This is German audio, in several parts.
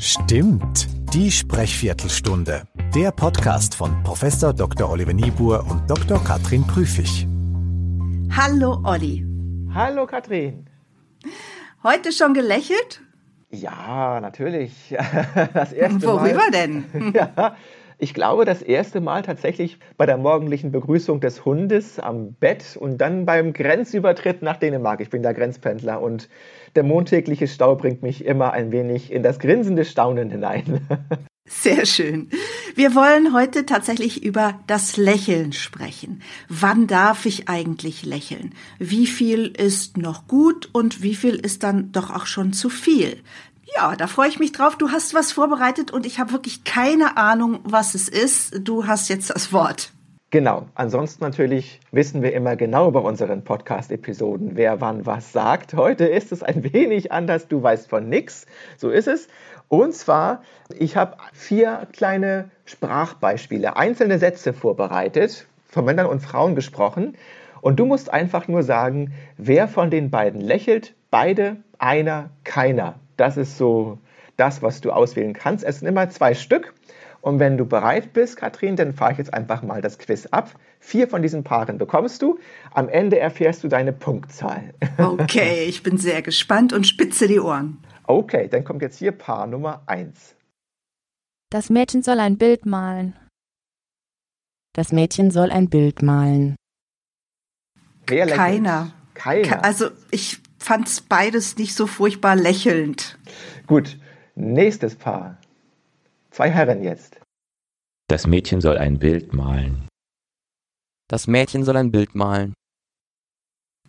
Stimmt, die Sprechviertelstunde. Der Podcast von Prof. Dr. Oliver Niebuhr und Dr. Katrin Prüfig. Hallo Olli. Hallo Katrin. Heute schon gelächelt? Ja, natürlich. Das erste Worüber Mal. denn? Ja, ich glaube, das erste Mal tatsächlich bei der morgendlichen Begrüßung des Hundes am Bett und dann beim Grenzübertritt nach Dänemark. Ich bin der Grenzpendler und der montägliche Stau bringt mich immer ein wenig in das grinsende Staunen hinein. Sehr schön. Wir wollen heute tatsächlich über das Lächeln sprechen. Wann darf ich eigentlich lächeln? Wie viel ist noch gut und wie viel ist dann doch auch schon zu viel? Ja, da freue ich mich drauf. Du hast was vorbereitet und ich habe wirklich keine Ahnung, was es ist. Du hast jetzt das Wort. Genau. Ansonsten natürlich wissen wir immer genau bei unseren Podcast-Episoden, wer wann was sagt. Heute ist es ein wenig anders. Du weißt von nix. So ist es. Und zwar, ich habe vier kleine Sprachbeispiele, einzelne Sätze vorbereitet, von Männern und Frauen gesprochen. Und du musst einfach nur sagen, wer von den beiden lächelt. Beide, einer, keiner. Das ist so das, was du auswählen kannst. Es sind immer zwei Stück. Und wenn du bereit bist, Katrin, dann fahre ich jetzt einfach mal das Quiz ab. Vier von diesen Paaren bekommst du. Am Ende erfährst du deine Punktzahl. Okay, ich bin sehr gespannt und spitze die Ohren. Okay, dann kommt jetzt hier Paar Nummer eins. Das Mädchen soll ein Bild malen. Das Mädchen soll ein Bild malen. Wer? Keiner. Keiner. Also ich fand beides nicht so furchtbar lächelnd. Gut, nächstes Paar. Zwei Herren jetzt. Das Mädchen soll ein Bild malen. Das Mädchen soll ein Bild malen.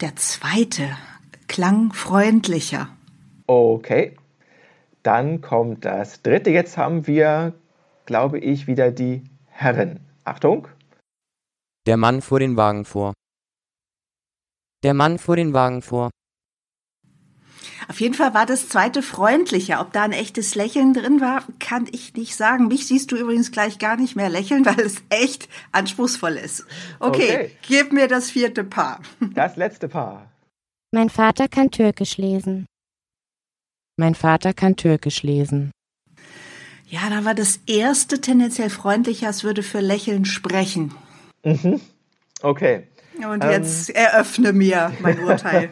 Der zweite klang freundlicher. Okay, dann kommt das dritte. Jetzt haben wir, glaube ich, wieder die Herren. Achtung. Der Mann fuhr den Wagen vor. Der Mann fuhr den Wagen vor. Auf jeden Fall war das zweite freundlicher. Ob da ein echtes Lächeln drin war, kann ich nicht sagen. Mich siehst du übrigens gleich gar nicht mehr lächeln, weil es echt anspruchsvoll ist. Okay, Okay. gib mir das vierte Paar. Das letzte Paar. Mein Vater kann Türkisch lesen. Mein Vater kann Türkisch lesen. Ja, da war das erste tendenziell freundlicher, es würde für Lächeln sprechen. Mhm. Okay. Und Ähm. jetzt eröffne mir mein Urteil.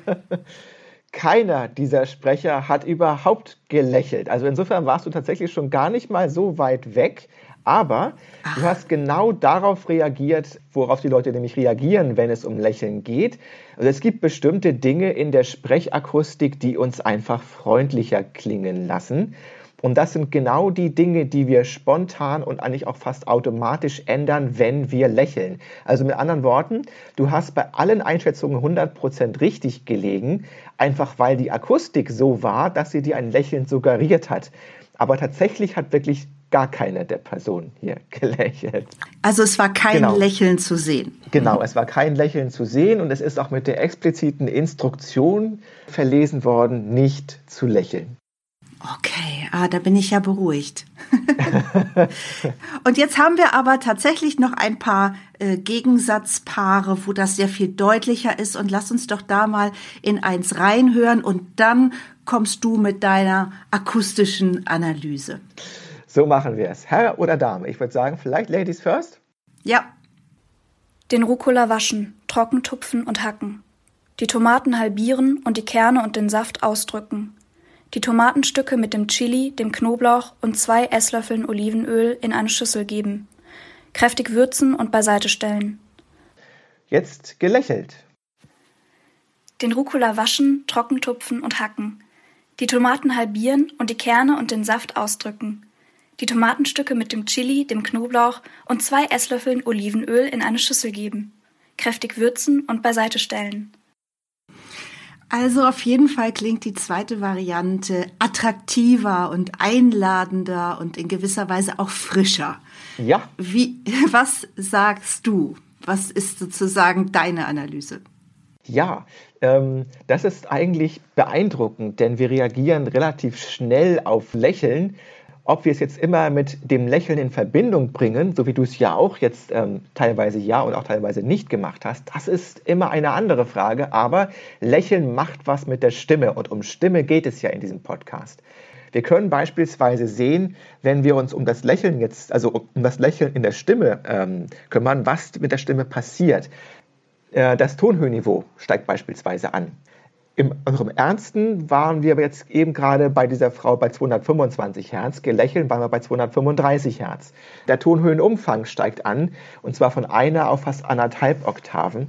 Keiner dieser Sprecher hat überhaupt gelächelt. Also insofern warst du tatsächlich schon gar nicht mal so weit weg. Aber du hast genau darauf reagiert, worauf die Leute nämlich reagieren, wenn es um Lächeln geht. Also es gibt bestimmte Dinge in der Sprechakustik, die uns einfach freundlicher klingen lassen. Und das sind genau die Dinge, die wir spontan und eigentlich auch fast automatisch ändern, wenn wir lächeln. Also mit anderen Worten, du hast bei allen Einschätzungen 100% richtig gelegen, einfach weil die Akustik so war, dass sie dir ein Lächeln suggeriert hat. Aber tatsächlich hat wirklich gar keine der Personen hier gelächelt. Also es war kein Genau. Lächeln zu sehen. Genau, es war kein Lächeln zu sehen und es ist auch mit der expliziten Instruktion verlesen worden, nicht zu lächeln. Okay, ah, da bin ich ja beruhigt. Und jetzt haben wir aber tatsächlich noch ein paar äh, Gegensatzpaare, wo das sehr viel deutlicher ist. Und lass uns doch da mal in eins reinhören und dann kommst du mit deiner akustischen Analyse. So machen wir es. Herr oder Dame? Ich würde sagen, vielleicht Ladies first. Ja, Den Rucola waschen, trocken tupfen und hacken. Die Tomaten halbieren und die Kerne und den Saft ausdrücken. Die Tomatenstücke mit dem Chili, dem Knoblauch und zwei Esslöffeln Olivenöl in eine Schüssel geben. Kräftig würzen und beiseite stellen. Jetzt gelächelt. Den Rucola waschen, trocken tupfen und hacken. Die Tomaten halbieren und die Kerne und den Saft ausdrücken. Die Tomatenstücke mit dem Chili, dem Knoblauch und zwei Esslöffeln Olivenöl in eine Schüssel geben. Kräftig würzen und beiseite stellen. Also auf jeden Fall klingt die zweite Variante attraktiver und einladender und in gewisser Weise auch frischer. Ja, Wie, was sagst du? Was ist sozusagen deine Analyse? ja. Ähm, das ist eigentlich beeindruckend, denn wir reagieren relativ schnell auf Lächeln. Ob wir es jetzt immer mit dem Lächeln in Verbindung bringen, so wie du es ja auch jetzt ähm, teilweise ja und auch teilweise nicht gemacht hast, das ist immer eine andere Frage. Aber Lächeln macht was mit der Stimme und um Stimme geht es ja in diesem Podcast. Wir können beispielsweise sehen, wenn wir uns um das Lächeln jetzt, also um das Lächeln in der Stimme ähm, kümmern, was mit der Stimme passiert. Äh, das Tonhöhenniveau steigt beispielsweise an. In unserem Ernsten waren wir jetzt eben gerade bei dieser Frau bei 225 Hertz, gelächeln waren wir bei 235 Hertz. Der Tonhöhenumfang steigt an, und zwar von einer auf fast anderthalb Oktaven.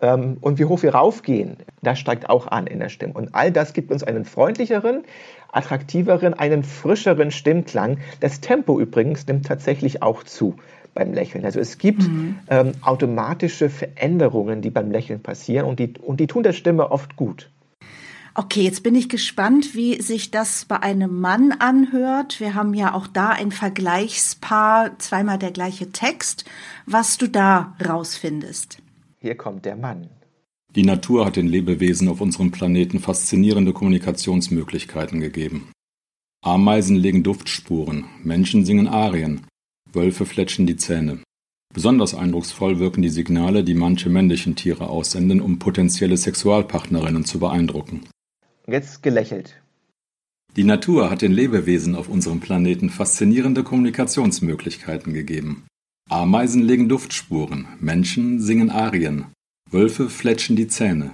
Ähm, und wie hoch wir raufgehen, das steigt auch an in der Stimme. Und all das gibt uns einen freundlicheren, attraktiveren, einen frischeren Stimmklang. Das Tempo übrigens nimmt tatsächlich auch zu beim Lächeln. Also es gibt mhm. ähm, automatische Veränderungen, die beim Lächeln passieren und die, und die tun der Stimme oft gut. Okay, jetzt bin ich gespannt, wie sich das bei einem Mann anhört. Wir haben ja auch da ein Vergleichspaar, zweimal der gleiche Text, was du da rausfindest. Hier kommt der Mann. Die Natur hat den Lebewesen auf unserem Planeten faszinierende Kommunikationsmöglichkeiten gegeben. Ameisen legen Duftspuren, Menschen singen Arien, Wölfe fletschen die Zähne. Besonders eindrucksvoll wirken die Signale, die manche männlichen Tiere aussenden, um potenzielle Sexualpartnerinnen zu beeindrucken. Jetzt gelächelt. Die Natur hat den Lebewesen auf unserem Planeten faszinierende Kommunikationsmöglichkeiten gegeben. Ameisen legen Duftspuren, Menschen singen Arien, Wölfe fletschen die Zähne.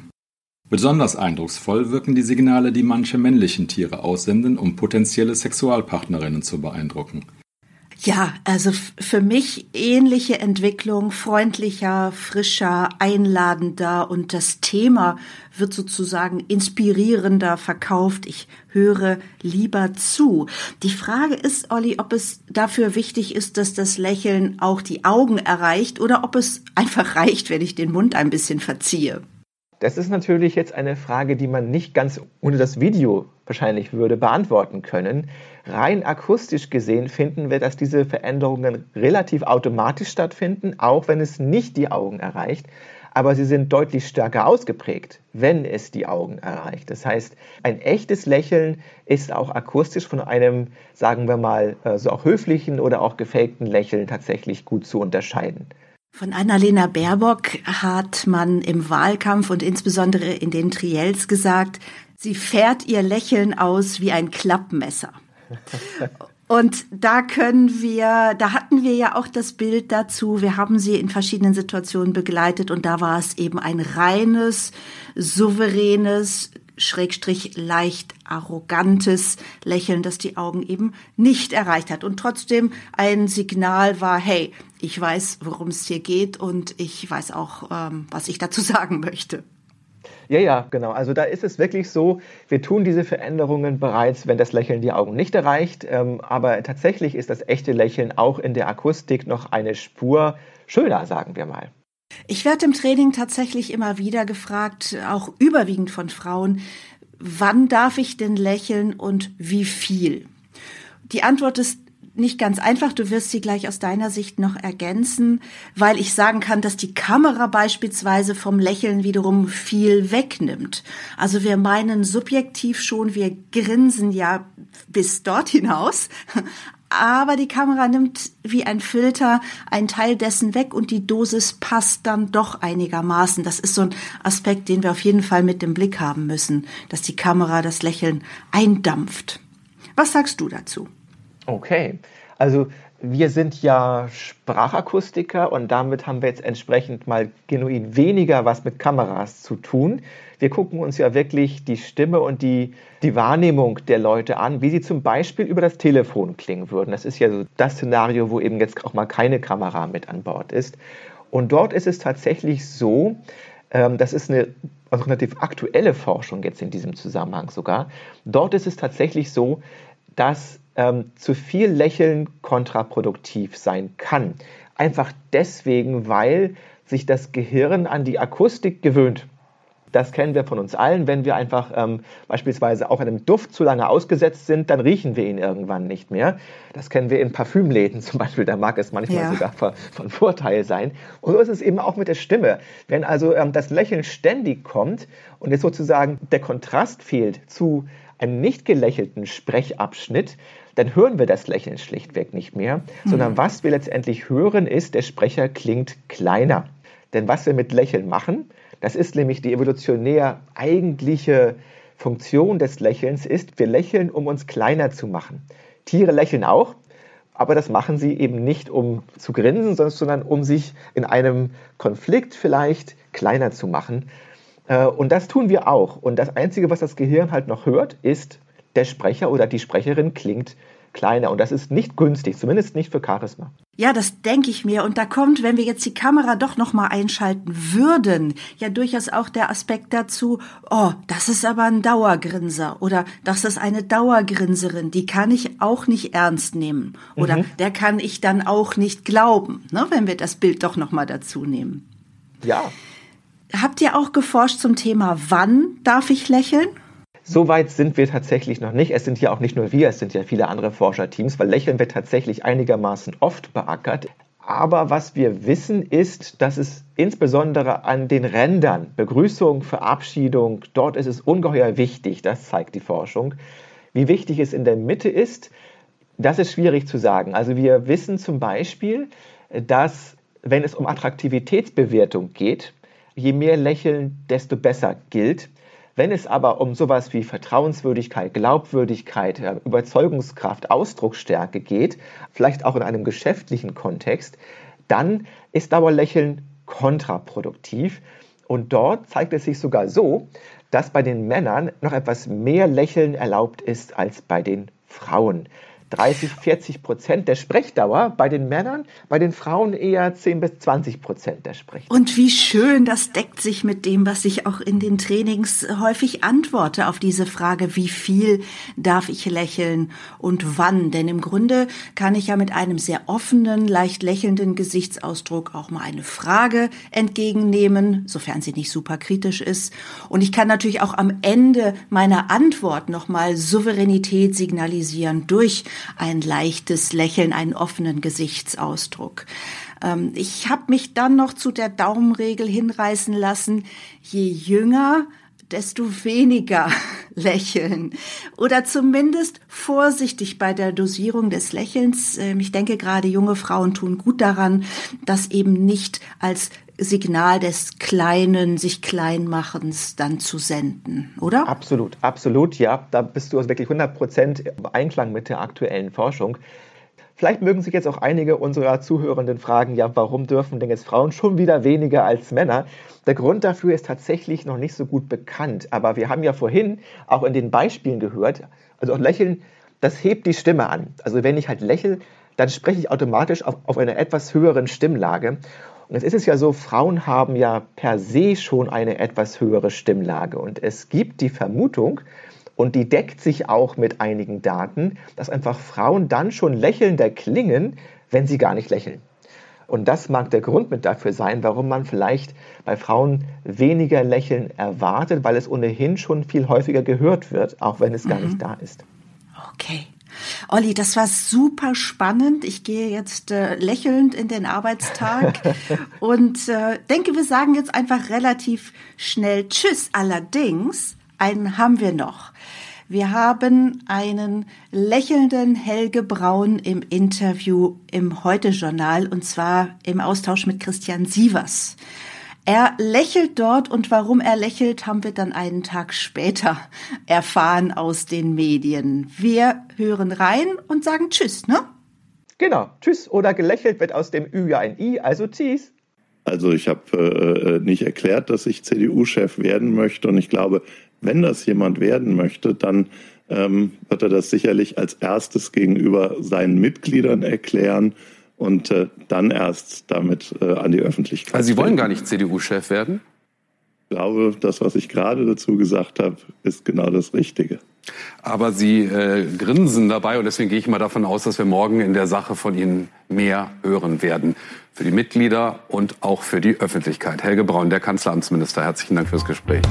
Besonders eindrucksvoll wirken die Signale, die manche männlichen Tiere aussenden, um potenzielle Sexualpartnerinnen zu beeindrucken. Ja, also für mich ähnliche Entwicklung, freundlicher, frischer, einladender und das Thema wird sozusagen inspirierender verkauft. Ich höre lieber zu. Die Frage ist, Olli, ob es dafür wichtig ist, dass das Lächeln auch die Augen erreicht oder ob es einfach reicht, wenn ich den Mund ein bisschen verziehe. Das ist natürlich jetzt eine Frage, die man nicht ganz ohne das Video wahrscheinlich würde beantworten können. Rein akustisch gesehen finden wir, dass diese Veränderungen relativ automatisch stattfinden, auch wenn es nicht die Augen erreicht. Aber sie sind deutlich stärker ausgeprägt, wenn es die Augen erreicht. Das heißt, ein echtes Lächeln ist auch akustisch von einem, sagen wir mal, äh, so auch höflichen oder auch gefakten Lächeln tatsächlich gut zu unterscheiden. Von Annalena Baerbock hat man im Wahlkampf und insbesondere in den Triels gesagt, sie fährt ihr Lächeln aus wie ein Klappmesser. Und da können wir, da hatten wir ja auch das Bild dazu. Wir haben sie in verschiedenen Situationen begleitet und da war es eben ein reines, souveränes, schrägstrich leicht arrogantes Lächeln, das die Augen eben nicht erreicht hat und trotzdem ein Signal war, hey, ich weiß, worum es hier geht und ich weiß auch, ähm, was ich dazu sagen möchte. Ja, ja, genau. Also da ist es wirklich so, wir tun diese Veränderungen bereits, wenn das Lächeln die Augen nicht erreicht. Ähm, aber tatsächlich ist das echte Lächeln auch in der Akustik noch eine Spur schöner, sagen wir mal. Ich werde im Training tatsächlich immer wieder gefragt, auch überwiegend von Frauen, wann darf ich denn lächeln und wie viel? Die Antwort ist nicht ganz einfach. Du wirst sie gleich aus deiner Sicht noch ergänzen, weil ich sagen kann, dass die Kamera beispielsweise vom Lächeln wiederum viel wegnimmt. Also wir meinen subjektiv schon, wir grinsen ja bis dort hinaus, aber die Kamera nimmt wie ein Filter einen Teil dessen weg und die Dosis passt dann doch einigermaßen. Das ist so ein Aspekt, den wir auf jeden Fall mit im Blick haben müssen, dass die Kamera das Lächeln eindampft. Was sagst du dazu? Okay, also wir sind ja Sprachakustiker und damit haben wir jetzt entsprechend mal genuin weniger was mit Kameras zu tun. Wir gucken uns ja wirklich die Stimme und die, die Wahrnehmung der Leute an, wie sie zum Beispiel über das Telefon klingen würden. Das ist ja so das Szenario, wo eben jetzt auch mal keine Kamera mit an Bord ist. Und dort ist es tatsächlich so, ähm, das ist eine also relativ aktuelle Forschung jetzt in diesem Zusammenhang sogar. Dort ist es tatsächlich so, dass ähm, zu viel Lächeln kontraproduktiv sein kann. Einfach deswegen, weil sich das Gehirn an die Akustik gewöhnt. Das kennen wir von uns allen. Wenn wir einfach ähm, beispielsweise auch einem Duft zu lange ausgesetzt sind, dann riechen wir ihn irgendwann nicht mehr. Das kennen wir in Parfümläden zum Beispiel. Da mag es manchmal ja. sogar von, von, Vorteil sein. Und so ist es eben auch mit der Stimme. Wenn also ähm, das Lächeln ständig kommt und jetzt sozusagen der Kontrast fehlt zu einem nicht gelächelten Sprechabschnitt, dann hören wir das Lächeln schlichtweg nicht mehr, mhm. sondern was wir letztendlich hören ist, der Sprecher klingt kleiner. Denn was wir mit Lächeln machen, das ist nämlich die evolutionär eigentliche Funktion des Lächelns ist, wir lächeln, um uns kleiner zu machen. Tiere lächeln auch, aber das machen sie eben nicht, um zu grinsen, sondern um sich in einem Konflikt vielleicht kleiner zu machen. Äh, und das tun wir auch. Und das Einzige, was das Gehirn halt noch hört, ist, der Sprecher oder die Sprecherin klingt kleiner. Und das ist nicht günstig, zumindest nicht für Charisma. Ja, das denke ich mir. Und da kommt, wenn wir jetzt die Kamera doch noch mal einschalten würden, ja durchaus auch der Aspekt dazu, oh, das ist aber ein Dauergrinser oder das ist eine Dauergrinserin, die kann ich auch nicht ernst nehmen oder mhm. der kann ich dann auch nicht glauben, ne, wenn wir das Bild doch noch mal dazu nehmen. Ja. Habt ihr auch geforscht zum Thema, wann darf ich lächeln? So weit sind wir tatsächlich noch nicht. Es sind ja auch nicht nur wir, es sind ja viele andere Forscherteams, weil Lächeln wird tatsächlich einigermaßen oft beackert. Aber was wir wissen ist, dass es insbesondere an den Rändern, Begrüßung, Verabschiedung, dort ist es ungeheuer wichtig, das zeigt die Forschung. Wie wichtig es in der Mitte ist, das ist schwierig zu sagen. Also wir wissen zum Beispiel, dass wenn es um Attraktivitätsbewertung geht, je mehr Lächeln, desto besser gilt. Wenn es aber um sowas wie Vertrauenswürdigkeit, Glaubwürdigkeit, Überzeugungskraft, Ausdrucksstärke geht, vielleicht auch in einem geschäftlichen Kontext, dann ist Dauerlächeln kontraproduktiv. Und dort zeigt es sich sogar so, dass bei den Männern noch etwas mehr Lächeln erlaubt ist als bei den Frauen. 30, 40 Prozent der Sprechdauer bei den Männern, bei den Frauen eher 10 bis 20 Prozent der Sprechdauer. Und wie schön, das deckt sich mit dem, was ich auch in den Trainings häufig antworte auf diese Frage, wie viel darf ich lächeln und wann? Denn im Grunde kann ich ja mit einem sehr offenen, leicht lächelnden Gesichtsausdruck auch mal eine Frage entgegennehmen, sofern sie nicht super kritisch ist. Und ich kann natürlich auch am Ende meiner Antwort nochmal Souveränität signalisieren durch ein leichtes Lächeln, einen offenen Gesichtsausdruck. Ähm, ich habe mich dann noch zu der Daumenregel hinreißen lassen, je jünger, desto weniger lächeln oder zumindest vorsichtig bei der Dosierung des Lächelns. Ähm, ich denke, gerade junge Frauen tun gut daran, das eben nicht als Signal des kleinen, sich kleinmachens dann zu senden, oder? Absolut, absolut, ja. Da bist du also wirklich 100 Prozent im Einklang mit der aktuellen Forschung. Vielleicht mögen sich jetzt auch einige unserer Zuhörenden fragen, ja, warum dürfen denn jetzt Frauen schon wieder weniger als Männer? Der Grund dafür ist tatsächlich noch nicht so gut bekannt. Aber wir haben ja vorhin auch in den Beispielen gehört, also auch Lächeln, das hebt die Stimme an. Also wenn ich halt lächle, dann spreche ich automatisch auf, auf einer etwas höheren Stimmlage. Und jetzt ist es ja so, Frauen haben ja per se schon eine etwas höhere Stimmlage. Und es gibt die Vermutung, und die deckt sich auch mit einigen Daten, dass einfach Frauen dann schon lächelnder klingen, wenn sie gar nicht lächeln. Und das mag der Grund mit dafür sein, warum man vielleicht bei Frauen weniger Lächeln erwartet, weil es ohnehin schon viel häufiger gehört wird, auch wenn es gar mhm. nicht da ist. Okay. Olli, das war super spannend. Ich gehe jetzt äh, lächelnd in den Arbeitstag und äh, denke, wir sagen jetzt einfach relativ schnell Tschüss. Allerdings, einen haben wir noch. Wir haben einen lächelnden Helge Braun im Interview im Heute-Journal und zwar im Austausch mit Christian Sievers. Er lächelt dort und warum er lächelt, haben wir dann einen Tag später erfahren aus den Medien. Wir hören rein und sagen Tschüss, ne? Genau, Tschüss oder gelächelt wird aus dem Ü ja ein I, also Tschüss. Also ich habe äh, nicht erklärt, dass ich CDU-Chef werden möchte und ich glaube, wenn das jemand werden möchte, dann ähm, wird er das sicherlich als erstes gegenüber seinen Mitgliedern erklären und äh, dann erst damit äh, an die Öffentlichkeit. Also Sie wollen gar nicht CDU-Chef werden? Ich glaube, das, was ich gerade dazu gesagt habe, ist genau das Richtige. Aber Sie äh, grinsen dabei und deswegen gehe ich mal davon aus, dass wir morgen in der Sache von Ihnen mehr hören werden. Für die Mitglieder und auch für die Öffentlichkeit. Helge Braun, der Kanzleramtsminister, herzlichen Dank fürs Gespräch.